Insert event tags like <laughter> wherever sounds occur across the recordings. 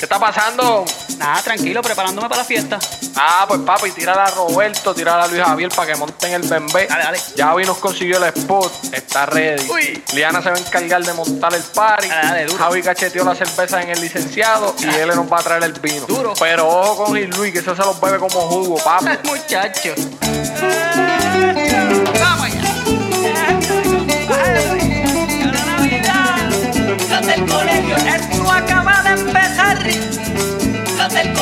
¿Qué está pasando? Nada, tranquilo, preparándome para la fiesta. Ah, pues papi, tírala a Roberto, tírala a Luis Javier para que monten el bembé. Dale, dale. Ya hoy nos consiguió el spot, está ready. Uy. Liana se va a encargar de montar el party. Dale, dale, duro. Javi cacheteó la cerveza en el licenciado y él nos va a traer el vino. Duro. Pero ojo con Gil Luis, que eso se los bebe como jugo, papi. Muchacho. Vamos allá. Los del colegio, esto acaba de empezar.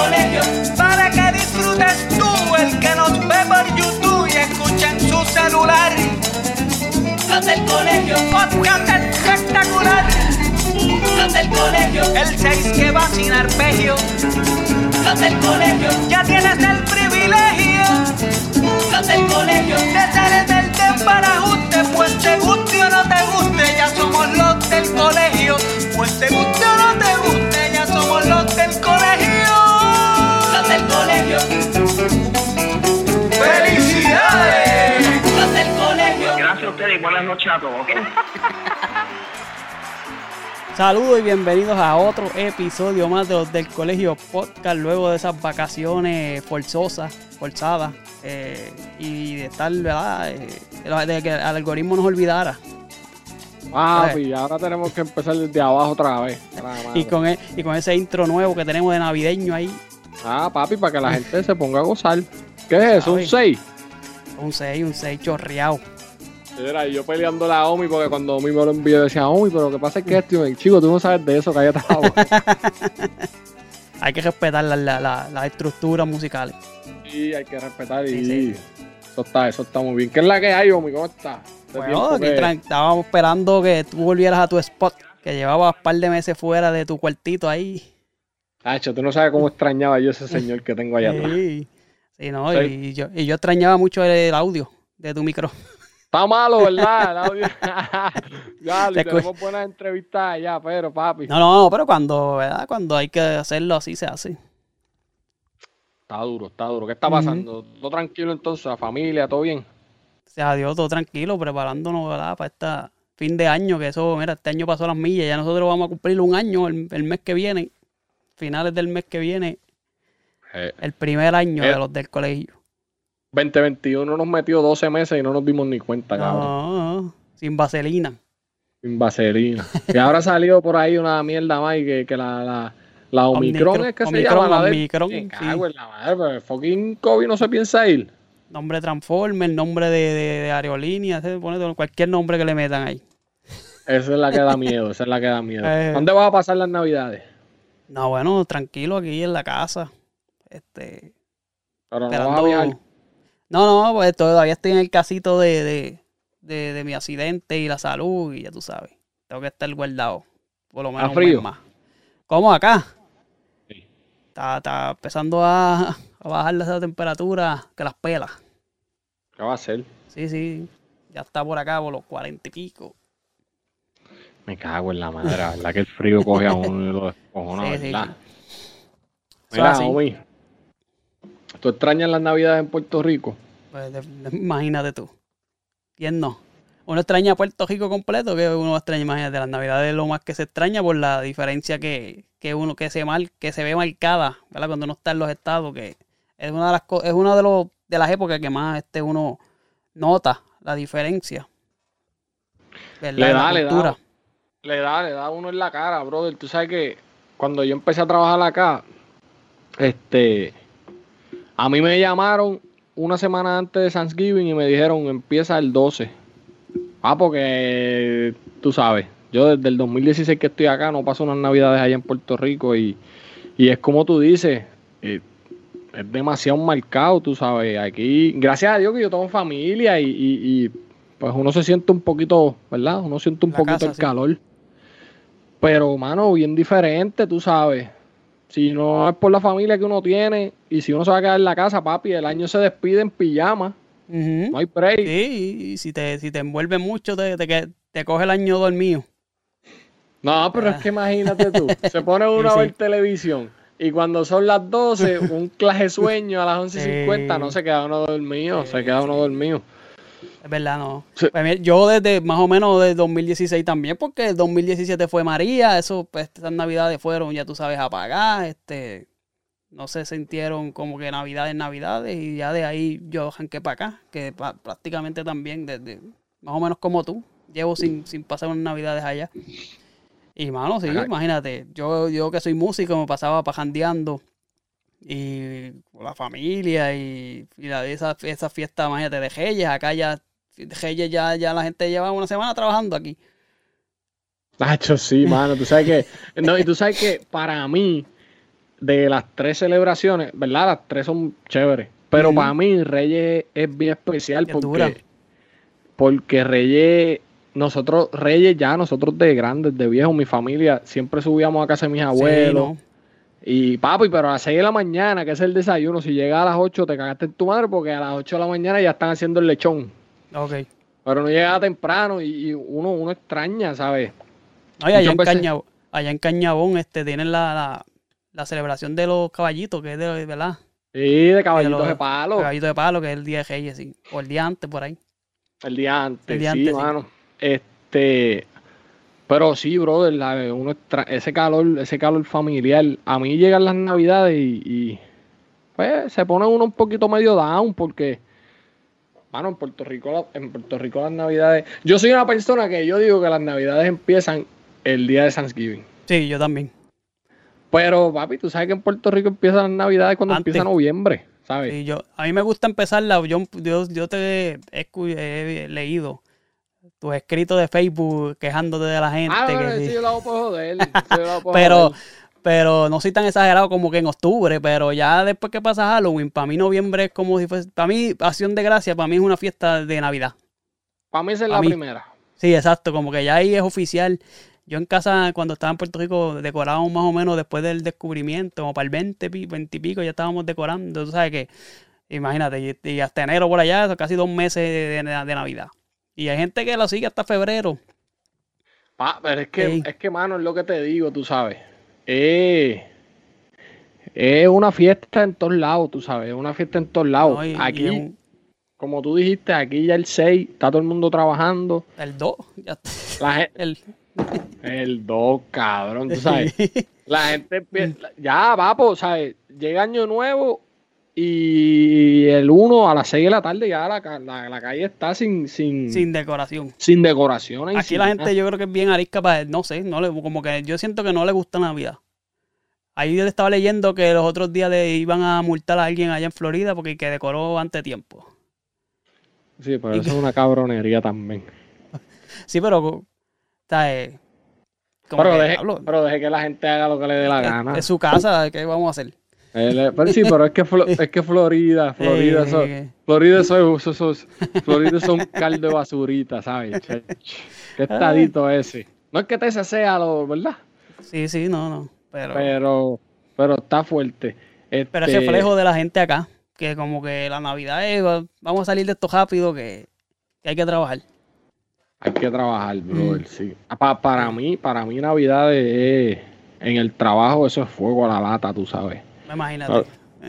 Colegio, para que disfrutes tú, el que nos ve por YouTube y escucha en su celular. Los del colegio, podcast espectacular. Los del colegio, el 6 que va sin arpegio. Los del colegio, y. <laughs> Saludos y bienvenidos a otro episodio más de los del Colegio Podcast, luego de esas vacaciones forzosas, forzadas, eh, y de estar, ¿verdad? Eh, de que el algoritmo nos olvidara. Papi, ahora tenemos que empezar desde abajo otra vez. Ah. <laughs> Y con, e- y con ese intro nuevo que tenemos de navideño ahí, Ah, papi, para que la gente se ponga a gozar. ¿Qué es eso? ¿Un Papi. 6? un 6, un 6 chorreado. Era yo peleando la Omi porque cuando Omi me lo envió decía, Omi, pero ¿qué pasa es que esto? Chico, tú no sabes de eso, cállate la boca. <laughs> Hay que respetar la- la- la- las estructuras musicales. Sí, hay que respetar y Sí, sí. eso está, eso está muy bien. ¿Qué es la que hay, Omi? ¿Cómo estás? Hace Bueno, que- estábamos esperando que tú volvieras a tu spot, que llevabas un par de meses fuera de tu cuartito ahí. Hacho, tú no sabes cómo extrañaba yo ese señor que tengo allá atrás. Sí, sí, no. Y, yo, y yo extrañaba mucho el audio de tu micro. Está malo, ¿verdad? <laughs> Se <laughs> tenemos buenas entrevistas allá, pero papi. No, no, no, pero cuando, ¿verdad? Cuando hay que hacerlo así, se hace. Está duro, está duro. ¿Qué está pasando? ¿Todo tranquilo entonces? ¿La familia? ¿Todo bien? Se adiós, todo tranquilo, preparándonos, ¿verdad? Para este fin de año, que eso, mira, este año pasó las millas, ya nosotros vamos a cumplir un año el, el mes que viene, finales del mes que viene, Eh, el primer año Eh. de los del colegio. 2021 nos metió 12 meses y no nos dimos ni cuenta, cabrón. No, sin vaselina. Sin vaselina. y ahora ha salido por ahí una mierda más y que, que la, la, la Omicron, Omicron, es que se Omicron, llama la de... Omicron, sí. cago en la madre, pero el fucking COVID no se piensa ir. Nombre Transformer, nombre de, de, de aerolínea, se pone todo- cualquier nombre que le metan ahí. Esa es la que da miedo, esa es la que da miedo. <laughs> Eh. ¿Dónde vas a pasar las navidades? No, bueno, tranquilo aquí en la casa. Este, Pero no vas a viajar. No, no, pues todavía estoy en el casito de, de, de, de mi accidente y la salud, y ya tú sabes. Tengo que estar guardado. Por lo menos un frío? mes más. ¿Cómo acá? Sí. Está, está empezando a, a bajar esa temperatura que las pelas. ¿Qué va a hacer? Sí, sí. Ya está por acá por los cuarenta y pico. Me cago en la madre, la verdad que el frío coge a uno y lo descojona, <laughs> Sí, sí, ¿verdad? Eso Mira, así. ¿Tú extrañas las navidades en Puerto Rico? Pues, imagínate tú. ¿Quién no? Uno extraña Puerto Rico completo, que uno extraña, imagínate, las navidades es lo más que se extraña por la diferencia que, que uno que se mal, que se ve marcada, ¿verdad? Cuando uno está en los estados, que es una de las es una de los de las épocas que más este uno nota la diferencia. ¿verdad? Le En la da, le da. Le da, le da uno en la cara, brother. Tú sabes que cuando yo empecé a trabajar acá, este, a mí me llamaron una semana antes de Thanksgiving y me dijeron empieza el 12. Ah, porque tú sabes, yo desde el 2016 que estoy acá no paso unas navidades allá en Puerto Rico y, y es como tú dices, eh, es demasiado marcado, tú sabes. Aquí, gracias a Dios que yo tengo familia y, y- y, pues uno se siente un poquito, ¿verdad? Uno siente un La poquito casa, el sí. calor. Pero, mano, bien diferente, tú sabes. Si no es por la familia que uno tiene y si uno se va a quedar en la casa, papi, el año se despide en pijama. No hay break. Sí, y si te, si te envuelve mucho, te, te, que- te coge el año dormido. No, pero es que imagínate tú. <laughs> Se pone uno Sí, a sí. ver televisión y cuando son las 12, un clase sueño a las 11.50, Sí. no se queda uno dormido, se queda uno dormido. Es verdad, no. Sí. Pues yo desde más o menos de 2016 también, porque el 2017 fue María, eso, pues estas navidades fueron, ya tú sabes, apagadas, este, no se sintieron como que navidades, navidades, y ya de ahí yo arranqué para acá, que prácticamente también desde, más o menos como tú, llevo sin, sin pasar unas navidades allá. Y mano, sí, Ajá. imagínate, yo, yo que soy músico me pasaba pajandeando y con la familia y, y la, esa, esa fiesta, imagínate, de Reyes, acá ya, Reyes ya, ya la gente lleva una semana trabajando aquí. Nacho, sí, <laughs> mano. Tú sabes que. No, y tú sabes que para mí, de las tres celebraciones, ¿verdad? Las tres son chéveres. Pero para mí, Reyes es bien especial Es dura. porque. Porque Reyes. Nosotros, Reyes ya, nosotros de grandes, de viejos, mi familia, siempre subíamos a casa de mis abuelos. Sí, Y papi, pero a las 6 de la mañana, que es el desayuno, si llega a las 8, te cagaste en tu madre porque a las 8 de la mañana ya están haciendo el lechón. Ok. Pero no llegaba temprano y, y uno, uno extraña, ¿sabes? Y allá, en veces- Cañabón, allá en Cañabón este, tienen la, la, la celebración de los caballitos, que es de, ¿verdad? Sí, de caballitos los- de palo. Caballito de palo, que es el día de Reyes, sí. O el día antes, por ahí. El día antes, El día sí, antes, sí. Este, pero sí, brother, la- uno extra- ese calor, ese calor familiar. A mí llegan las navidades y, y, pues se pone uno un poquito medio down porque, mano, en Puerto Rico, en Puerto Rico las navidades. Yo soy una persona que yo digo que las navidades empiezan el día de Thanksgiving. Sí, yo también. Pero, papi, tú sabes que en Puerto Rico empiezan las navidades cuando Antes. empieza noviembre, ¿sabes? Sí, yo, a mí me gusta empezarla. Yo, yo, yo te he, he leído tus escritos de Facebook quejándote de la gente. Ah, que bueno, sí. sí, yo lo hago por joder. sí, <laughs> yo lo hago por pero, joder. pero no soy tan exagerado como que en octubre, pero ya después que pasa Halloween, para mí noviembre es como si fuese, para mí Acción de Gracia, para mí es una fiesta de Navidad. Para mí esa es la mí. primera. Sí, exacto, como que ya ahí es oficial. Yo en casa, cuando estaba en Puerto Rico, decorábamos más o menos después del descubrimiento, como para el 20, pi- 20 y pico, ya estábamos decorando. Tú sabes que, imagínate, y, y hasta enero por allá, casi dos meses de, de- de Navidad. Y hay gente que lo sigue hasta febrero. Pa, pero es que, Ey. es que, mano, es lo que te digo, tú sabes. Eh, es una fiesta en todos lados, tú sabes. Es una fiesta en todos lados. aquí, un- como tú dijiste, aquí ya el 6, está todo el mundo trabajando. el 2, ya está. La gente, El, el 2, cabrón, tú sabes. <laughs> La gente empieza, ya, papo, ¿sabes? Llega Año Nuevo y el 1 a las 6 de la tarde ya la, la, la calle está sin, sin, sin decoración. sin decoraciones. y Aquí sin la nada. gente yo creo que es bien arisca para, no sé, no le, como que yo siento que no le gusta Navidad. Ahí yo estaba leyendo que los otros días le iban a multar a alguien allá en Florida porque que decoró antes tiempo. Sí, pero eso es una cabronería también. <laughs> Sí, pero, que, deje, diablo, pero deje que la gente haga lo que le dé la es- gana. Es, su casa, ¿qué vamos a hacer? Pero sí, pero es que, Flo- es que Florida, <laughs> Florida, Eh, eh, Florida, eso es- Florida es un caldo de basurita, ¿sabes? Qué estadito ese. No es que te sea lo, ¿verdad? Sí, sí, no, no. Pero, pero, Pero, pero está fuerte. es Este, reflejo de la gente acá. Que como que la Navidad es, va- vamos a salir de esto rápido que, que hay que trabajar. Hay que trabajar, brother, Mm. sí. Ah, Pa- para mí, para mí Navidad es, en el trabajo eso es fuego a la lata, tú sabes. Imagínate. Lo-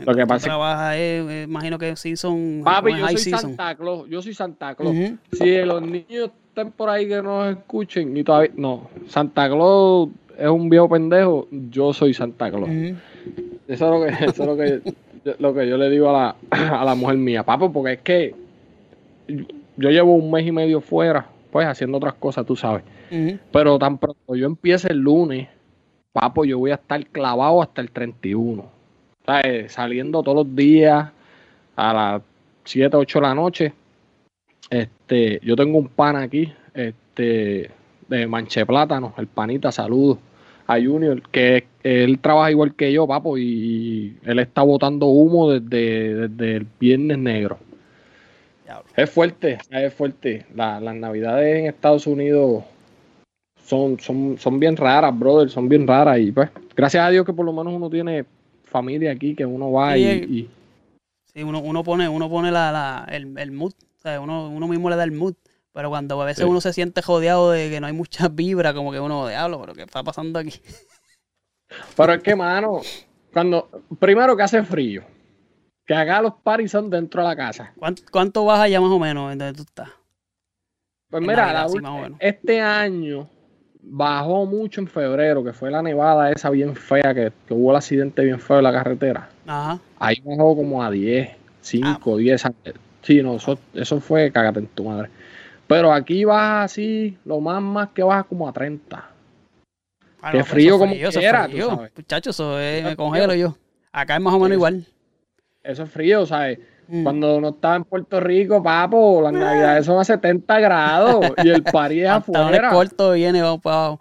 lo que pasa es- trabajas, eh, eh, imagino que season, Papi, como yo soy season. Santa Claus, yo soy Santa Claus. Ujú. Si los niños están por ahí que nos escuchen y todavía no, Santa Claus es un viejo pendejo, yo soy Santa Claus. Eso es lo que, eso es lo que, yo- lo que yo le digo a la, a la mujer mía, papo, porque es que yo llevo un mes y medio fuera, pues haciendo otras cosas, tú sabes. Pero tan pronto yo empiece el lunes, papo, yo voy a estar clavado hasta el 31. ¿Sabes? Saliendo todos los días a las 7, 8 de la noche. Este, yo tengo un pan aquí, este, de Manche Plátano, el panita, saludos a Junior, que él trabaja igual que yo, papo, y él está botando humo desde, desde el viernes negro. Es fuerte, es fuerte. La- las navidades en Estados Unidos son, son, son bien raras, brother, son bien raras. Y pues, gracias a Dios que por lo menos uno tiene familia aquí, que uno va y, y- Sí, uno, uno pone, uno pone la, la- el, el mood, o sea, uno, uno mismo le da el mood, pero cuando a veces Sí. uno se siente jodeado de que no hay mucha <laughs> vibra, como que uno, diablo, pero ¿qué está pasando aquí? <laughs> Pero es que, mano, cuando, primero que hace frío, Que acá los paris son dentro de la casa. ¿Cuánto, cuánto baja ya más o menos en donde tú estás? Pues En mira, Navidad, la sí, este año bajó mucho en febrero, que fue la nevada esa bien fea, que, que hubo el accidente bien feo en la carretera. Ajá. Ahí bajó como a 10, Ah. 5, 10. a- Sí, no, eso, eso fue cágate en tu madre. Pero aquí baja así, lo más más que baja como a 30. Ah, Qué no, pero frío como frío, quiera, tú sabes. Muchachos, eso es- Eso me congelo yo. Acá es más o menos igual. Eso es frío, ¿sabes? Mm. Cuando uno estaba en Puerto Rico, papo, las navidades son a 70 grados y el party es <laughs> afuera. cortos viene, vamos para abajo.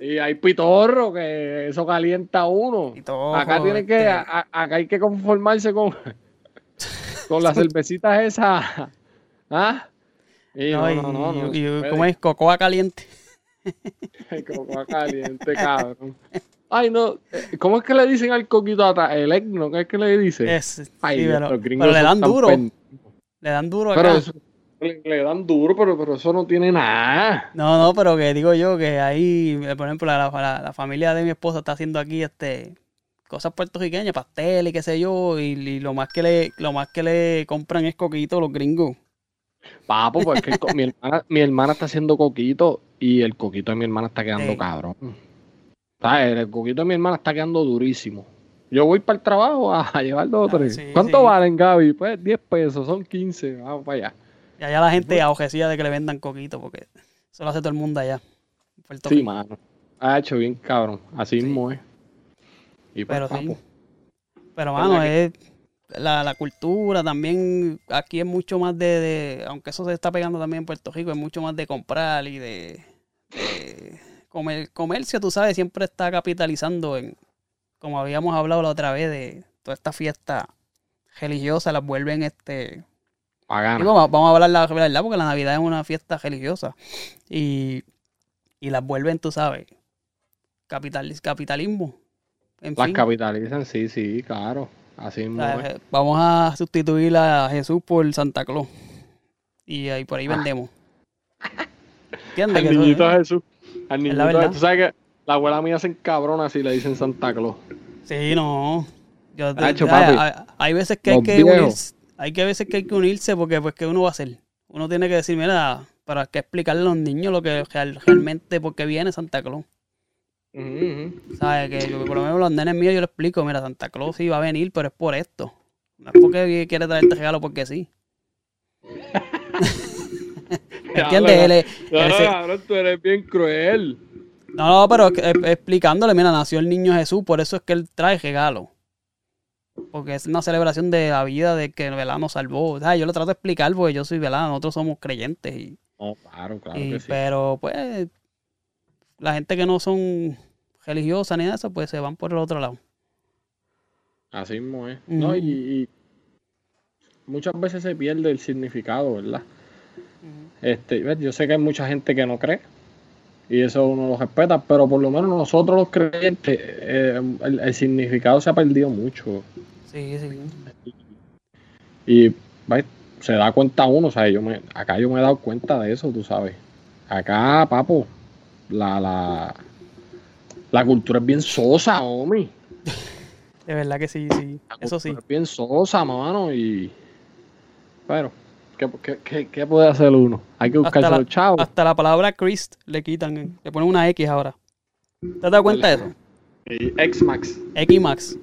Y hay pitorro, que eso calienta a uno. Pitorro, acá tiene que, este. a- acá hay que conformarse con, <laughs> con las cervecitas esas. ¿Ah? Y No, no, no, no, y-. ¿Cómo es? Cocoa caliente. <laughs> Cocoa caliente, cabrón. Ay, no. eh, ¿Cómo es que le dicen al coquito atrás? El egno, ¿qué es que le dicen? Es, Ay, sí, pero, le dan duro. pen- Le dan duro acá. Pero eso, le, le dan duro, pero, pero eso no tiene nada. No, no, pero que digo yo que ahí, eh, por ejemplo, la, la- la familia de mi esposa está haciendo aquí este cosas puertorriqueñas, pastel y qué sé yo, y, y lo más que le lo más que le compran es coquito los gringos. Papo, pues que el co- mi, <laughs> hermana, mi hermana está haciendo coquito y el coquito de mi hermana está quedando Sí. cabrón. ¿Sabes? El coquito de mi hermana está quedando durísimo. Yo voy para el trabajo a, llevar dos o Ah, tres. sí, ¿Cuánto sí. valen, Gaby? Pues 10 pesos, son 15. Vamos para allá. Y allá la gente ahojecía de que le vendan coquito, porque eso lo hace todo el mundo allá. Puerto Sí, Rico. mano. Ha hecho bien, cabrón. Así Sí. mismo es. Y pues, Pero sí. papo, Pero, ¿Verdad mano, es la, la cultura también, aquí es mucho más de, de- aunque eso se está pegando también en Puerto Rico, es mucho más de comprar y de, de comer, comercio, tú sabes, siempre está capitalizando en, como habíamos hablado la otra vez, de toda esta fiesta religiosa, las vuelven este... pagana. Digo, va- vamos a hablar la verdad, porque la Navidad es una fiesta religiosa. Y, y las vuelven, tú sabes, capital, capitalismo. En Las fin. capitalizan, sí, sí, claro. Así O sea, es. vamos a sustituir a Jesús por Santa Claus. Y ahí por ahí Ah. vendemos. <laughs> ¿Entiendes? Eso- niñito Jesús. Al la niñito. Tú sabes que la abuela mía se encabrona si le dicen Santa Claus. Sí, no. Yo, te- Hacho, hay- papi. hay, hay veces que hay que viejos. unirse. Hay que veces que hay que unirse porque pues qué uno va a hacer. Uno tiene que decir, mira, para que explicarle a los niños lo que real- realmente por qué viene Santa Claus. ¿Sabes? Que yo- por lo menos los nenes míos yo les explico, mira, Santa Claus sí va a venir, pero es por esto. No es porque quiere traerte regalo porque sí. <laughs> ¿Entiendes? Él es- tú eres bien cruel. No, no, pero eh, explicándole, mira, nació el niño Jesús, por eso es que él trae regalo. Porque es una celebración de la vida de que Velá nos salvó. O sea, yo lo trato de explicar porque yo soy Velá, nosotros somos creyentes. Y, No, claro, claro y- que sí. Pero pues, la gente que no son religiosas ni nada de eso, pues se van por el otro lado. Así mismo es. No, y, y muchas veces se pierde el significado, ¿verdad? Este, yo sé que hay mucha gente que no cree y eso uno lo respeta, pero por lo menos nosotros los creyentes, eh, el, el significado se ha perdido mucho. Sí, sí. Y ves, se da cuenta uno, o sea, yo me, acá yo me he dado cuenta de eso, tú sabes. Acá, papo, la, la, la cultura es bien sosa, homie. De verdad que sí, sí. La Eso sí. cultura Es bien sosa, mano, y... Pero, ¿qué, qué, qué, qué puede hacer uno? Hay que buscarse la- los chavos. Hasta la palabra Christ le quitan, le ponen una X ahora. ¿Te has dado cuenta de eso? Y X-Max. X Max.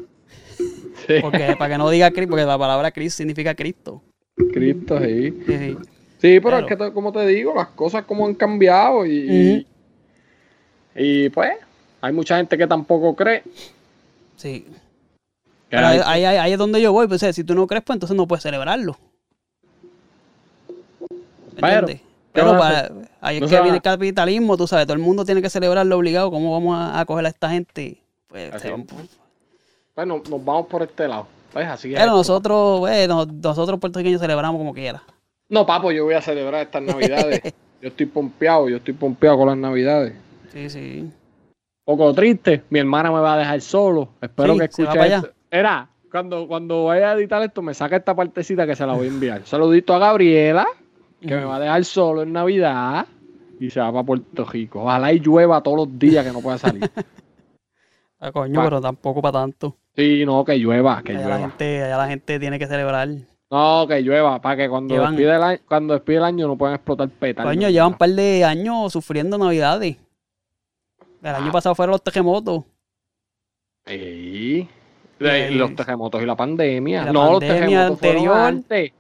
Sí, Porque para que no diga Cristo, porque la palabra Christ significa Cristo. Cristo, sí. Sí, sí. Sí, pero Claro. es que, como te digo, las cosas como han cambiado y, y- y, pues hay mucha gente que tampoco cree. Sí. Que Pero hay- ahí, ahí- ahí es donde yo voy. Pues, si tú no crees, pues entonces no puedes celebrarlo. Pero, ¿Entiendes? ¿qué Pero para, ahí es No que va- viene el capitalismo, tú sabes, todo el mundo tiene que celebrarlo obligado. ¿Cómo vamos a, a coger a esta gente? Pues, se van Bueno, nos vamos por este lado. ¿Ves? Así Pero nosotros, pues, nos- nosotros puertorriqueños celebramos como quiera. No, papo, yo voy a celebrar estas navidades. <laughs> yo estoy pompeado, yo estoy pompeado con las navidades. Sí, sí. poco triste. Mi hermana me va a dejar solo. Espero Sí, que escuche esto. Era, cuando, cuando vaya a editar esto, me saca esta partecita que se la voy a enviar. Saludito a Gabriela, que me va a dejar solo en Navidad. Y se va para Puerto Rico. Ojalá y llueva todos los días que no pueda salir. <laughs> Ah, coño, Pa- pero tampoco para tanto. Sí, no, que llueva, que Allá la, llueva. gente, allá la gente tiene que celebrar. No, que llueva, para que cuando Llevan- despide, el año, cuando despide el año no puedan explotar petardos. Coño, llevan un par de años sufriendo navidades. El año Ah. pasado fueron los terremotos. Sí. Los terremotos y la pandemia. la no, los pandemia terremotos fueron anterior. antes.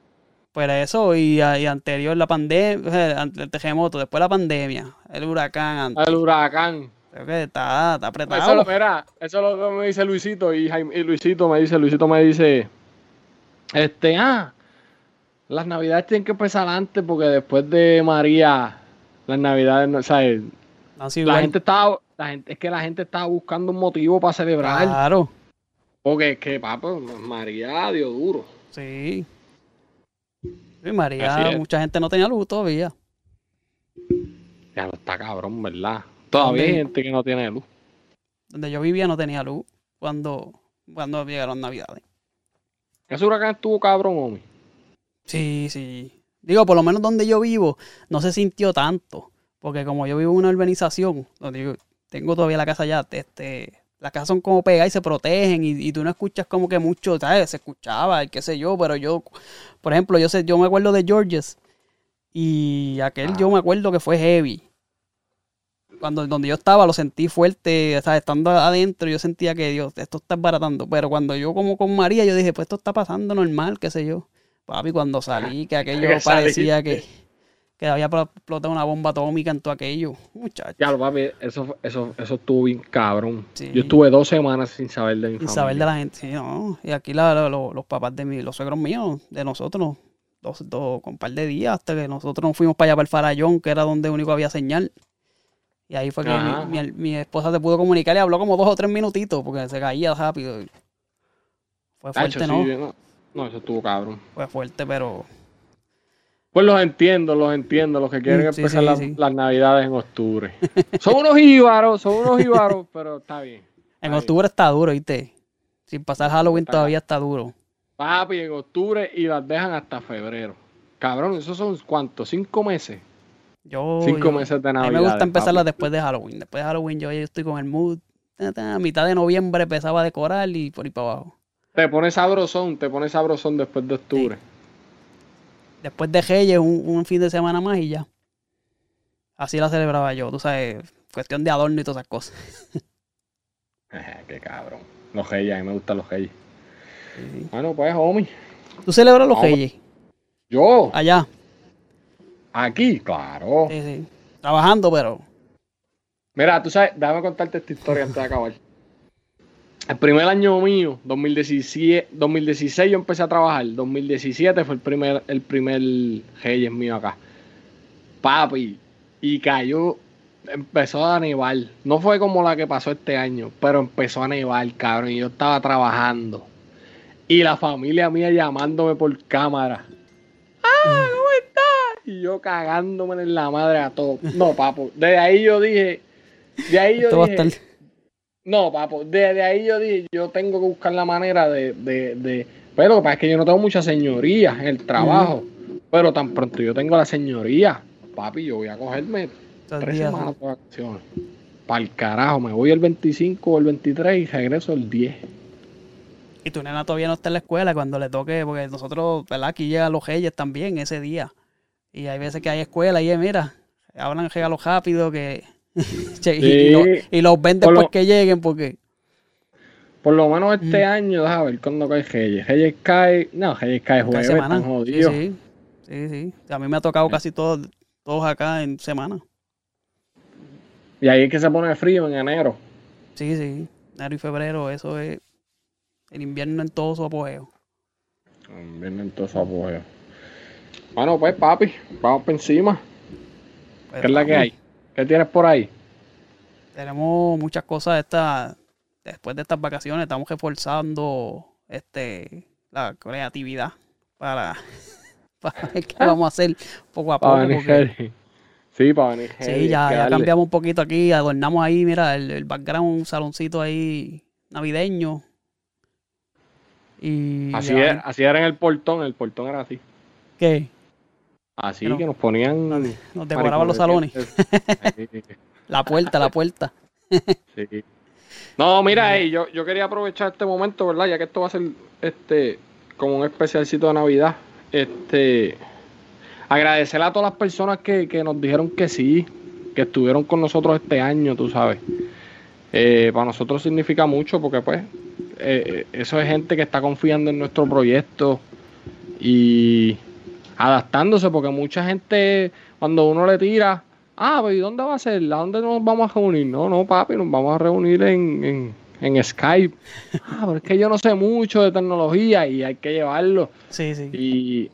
Pues eso, y, y anterior la pandemia, el terremoto, después la pandemia, el huracán, antes. El huracán. Creo que está, está Eso, es apretado. lo- mira, eso es lo que me dice Luisito y, Jaime- y Luisito me dice, Luisito me dice, este, ah, las navidades tienen que empezar antes porque después de María, las navidades, no. No, sí, La gente estaba, la gente, es que la gente estaba buscando un motivo para celebrar, Claro, porque es que, papá, María dio duro. sí. Así María, mucha gente no tenía luz todavía. Ya no está cabrón, ¿verdad? Todavía hay gente que no tiene luz. Donde yo vivía no tenía luz cuando, cuando llegaron navidades. Ese huracán estuvo cabrón, homie. Sí, sí. Digo, por lo menos donde yo vivo no se sintió tanto. Porque como yo vivo en una urbanización, donde yo tengo todavía la casa allá, este, las casas son como pegadas y se protegen y, y tú no escuchas como que mucho, ¿sabes? Se escuchaba, y qué sé yo, pero yo, por ejemplo, yo sé, yo me acuerdo de Georges y aquel yo me acuerdo que fue heavy. Cuando donde yo estaba lo sentí fuerte, o sea, estando adentro yo sentía que Dios, esto está baratando. Pero cuando yo como con María, yo dije, pues esto está pasando normal, qué sé yo. Papi, cuando salí, que aquello <laughs> Que parecía que. Que había explotado una bomba atómica en todo aquello. Muchacho, Ya, lo papi, eso, eso, eso estuvo bien cabrón. Sí. Yo estuve dos semanas sin saber de mi sin familia. saber de la gente. Sí, no. Y aquí la- la- lo- los papás de mi, los suegros míos, de nosotros, dos, dos, con un par de días, hasta que nosotros nos fuimos para allá, para el Farallón, que era donde único había señal. Y ahí fue que mi, mi- mi esposa se pudo comunicar y habló como dos o tres minutitos, porque se caía rápido. Fue fuerte, no, no, eso estuvo cabrón. Fue fuerte, pero Pues los entiendo, los entiendo, los que quieren Mm, sí, empezar sí, las, sí. las navidades en octubre. <laughs> son unos jíbaros, son unos jíbaros, <laughs> pero está bien. en octubre está duro, ¿viste? Sin pasar Halloween Está- todavía está duro. Papi, en octubre y las dejan hasta febrero. Cabrón, esos son cuántos, cinco meses. Yo, Cinco yo- meses de A navidad. mí me gusta empezarla después de Halloween. Después de Halloween yo, yo estoy con el mood. A mitad de noviembre empezaba a decorar y por ahí para abajo. Te pones sabrosón, te pones sabrosón después de octubre. Después de Reyes, un, un fin de semana más y ya. Así la celebraba yo, tú sabes, cuestión de adorno y todas esas cosas. <laughs> Qué cabrón. Los reyes, a mí me gustan los reyes. Sí. Bueno, pues, homie. ¿Tú celebras los. Reyes? Yo, Allá. aquí, claro. Sí, sí. Trabajando, pero. Mira, tú sabes, déjame contarte esta historia antes de acabar. El primer año mío, 2017, 2016 yo empecé a trabajar, 2017 fue el primer, el primer Reyes mío acá. Papi, y cayó, empezó a nevar. No fue como la que pasó este año, pero empezó a nevar, cabrón, y yo estaba trabajando. Y la familia mía llamándome por cámara. ¡Ah, cómo estás! Y yo cagándome en la madre a todo. No, papo, desde ahí yo dije, de ahí yo Esto dije, estar. No, papo, desde ahí yo dije, yo tengo que buscar la manera de, de, de... Pero lo que pasa es que yo no tengo mucha señoría en el trabajo. Pero tan pronto yo tengo la señoría, papi, yo voy a cogerme tres días. semanas de vacaciones. Para el carajo, me voy el 25 o el 23 y regreso el 10. Y tu nena todavía no está en la escuela cuando le toque, porque nosotros, ¿verdad? Aquí llegan los Reyes también ese día. Y hay veces que hay escuela y mira, hablan regalos rápido que. <laughs> Che, y, y lo- y los ven Por después lo- que lleguen porque. Por lo menos Mm. este año, déjame ver cuándo cae Reyes. Reyes cae, no, Reyes cae jueves, están Sí, jodidos. sí, sí, sí. A mí me ha tocado casi todos, todos acá en semana. Y ahí es que se pone frío en enero. Sí, sí. Enero y febrero, eso es el invierno en todo su apogeo. Vienen todos esos apoyos. Bueno, pues papi, vamos por encima. Pues, ¿Qué es la que hay? ¿Qué tienes por ahí? Tenemos muchas cosas esta, después de estas vacaciones, estamos reforzando este la creatividad para, <laughs> para ver qué vamos a hacer poco a <laughs> poco. Para porque-. Sí, para venir sí, ya, ya cambiamos un poquito aquí, adornamos ahí, mira, el, el background, un saloncito ahí navideño. Y Así, ya- era, así era en el portón, el portón era así. ¿Qué? Así que nos ponían... Nos decoraban los salones. <laughs> La puerta, la puerta. <laughs> sí. No, mira, ey, yo, yo quería aprovechar este momento, ¿verdad? Ya que esto va a ser este como un especialcito de Navidad. Este agradecer a todas las personas que, que nos dijeron que sí, que estuvieron con nosotros este año, tú sabes. Eh, para nosotros significa mucho porque pues eh, eso es gente que está confiando en nuestro proyecto y adaptándose porque mucha gente cuando uno le tira, ah, pero ¿y dónde va a ser? ¿A dónde nos vamos a reunir? No, no, papi, nos vamos a reunir en, en, en Skype. <laughs> Ah, pero es que yo no sé mucho de tecnología y hay que llevarlo. Sí, sí. Y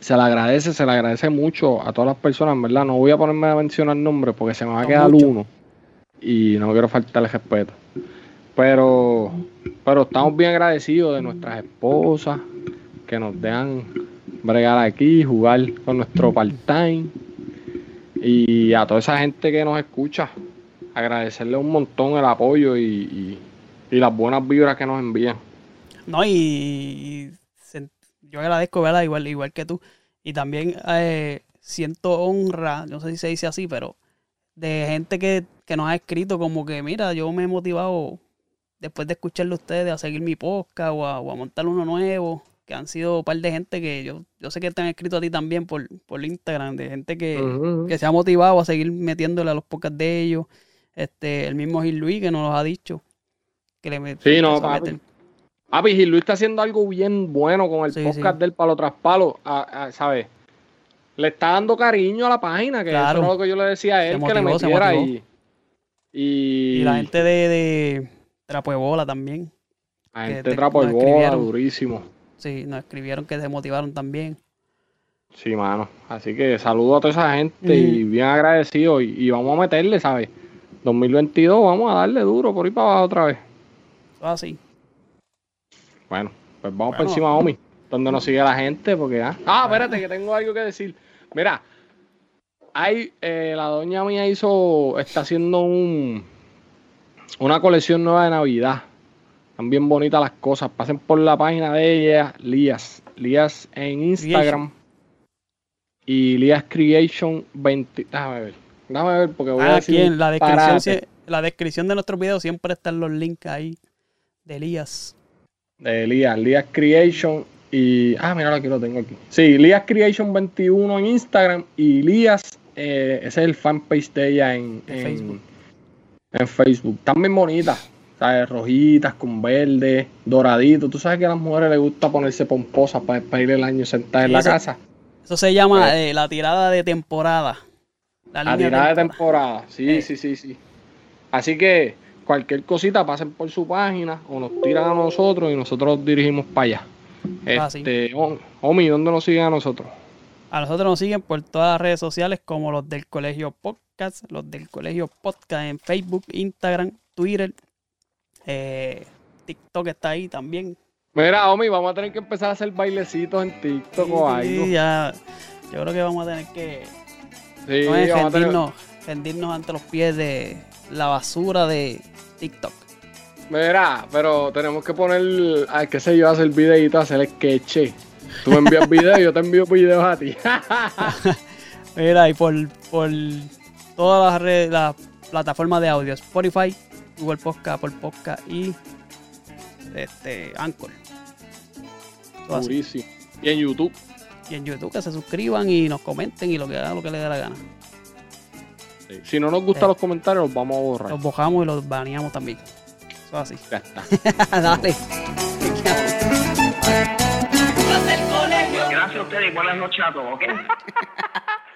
se le agradece, se le agradece mucho a todas las personas, ¿verdad? No voy a ponerme a mencionar nombres porque se me va a quedar uno. Y no quiero faltarle respeto. Pero, pero estamos bien agradecidos de nuestras esposas que nos dejan bregar aquí, jugar con nuestro part-time. Y a toda esa gente que nos escucha, agradecerle un montón el apoyo y, y- y las buenas vibras que nos envían. No, y, yo agradezco, ¿verdad? Igual, igual que tú. Y también eh, siento honra, no sé si se dice así, pero de gente que, que nos ha escrito como que, mira, yo me he motivado después de escucharlo a ustedes a seguir mi podcast o a, o a montar uno nuevo, que han sido un par de gente que yo, yo sé que te han escrito a ti también por, por Instagram, de gente que, que se ha motivado a seguir metiéndole a los podcasts de ellos. Este, el mismo Gil Luis que nos los ha dicho. Que le met- Sí, no, papi. Papi, Gil Luis está haciendo algo bien bueno con el Sí, podcast sí. del palo tras palo, a- a- ¿sabes? Le está dando cariño a la página, que Claro. eso era lo que yo le decía a Se él, que le motivó, metiera y, y, Y la gente de, de Trapo de Bola también. la gente te- trapo de bola, durísimo. Sí, nos escribieron que se motivaron también. Sí, mano. Así que saludo a toda esa gente y bien agradecido y, y vamos a meterle, ¿sabes? 2022 vamos a darle duro por ahí para abajo otra vez. Así. Bueno, pues vamos por Bueno. encima, Omi. Donde nos sigue la gente, porque ah, ah, espérate, que tengo algo que decir. Mira, hay, eh, la doña mía hizo, está haciendo un, una colección nueva de Navidad. Están bien bonitas las cosas. Pasen por la página de ella, Lías. Lías en Instagram. Y Lías Creation 20. Déjame ver. Déjame ver porque voy a Ah, decir. aquí en la descripción, la descripción de nuestros videos siempre están los links ahí de Elías. de Lías, Lías Creation y ah, mira aquí lo tengo aquí. Sí, Lías Creation 21 en Instagram y Lías, eh, ese es el fanpage de ella en, De en Facebook. En Facebook. Están bien bonitas, ¿sabes? Rojitas con verde, doradito. Tú sabes que a las mujeres les gusta ponerse pomposas para despedir el año sentadas en la eso- casa. Eso se llama eh, la tirada de temporada. La tirada de temporada. temporada. Sí, Eh. sí, sí, sí. Así que cualquier cosita pasen por su página o nos tiran a nosotros y nosotros dirigimos para allá. Ah. Este, Om- Omi, ¿dónde nos siguen a nosotros? A nosotros nos siguen por todas las redes sociales como los del Colegio Podcast, los del Colegio Podcast en Facebook, Instagram, Twitter, eh, TikTok está ahí también. Mira, Omi, vamos a tener que empezar a hacer bailecitos en TikTok o algo. Sí, ya, yo creo que vamos a tener que Sí, no es vamos a tener- rendirnos, ante los pies de la basura de TikTok. Mira, pero tenemos que poner, ay, qué sé yo, hacer videitos, hacer sketches. Tú me envías videos, yo te envío videos a ti. <laughs> Mira, y por, por todas las redes, las plataformas de audio, Spotify, Google Podcast, Apple Podcast y este Anchor. Todo así. Durísimo. Y en YouTube. Y en YouTube que se suscriban y nos comenten y lo que hagan lo que les dé la gana. Si no nos gustan Eh. los comentarios, los vamos a borrar. Los bojamos y los baneamos también. Eso es así. Ya está. <laughs> Dale. Gracias a ustedes y buenas noches a todos, ¿ok? <laughs>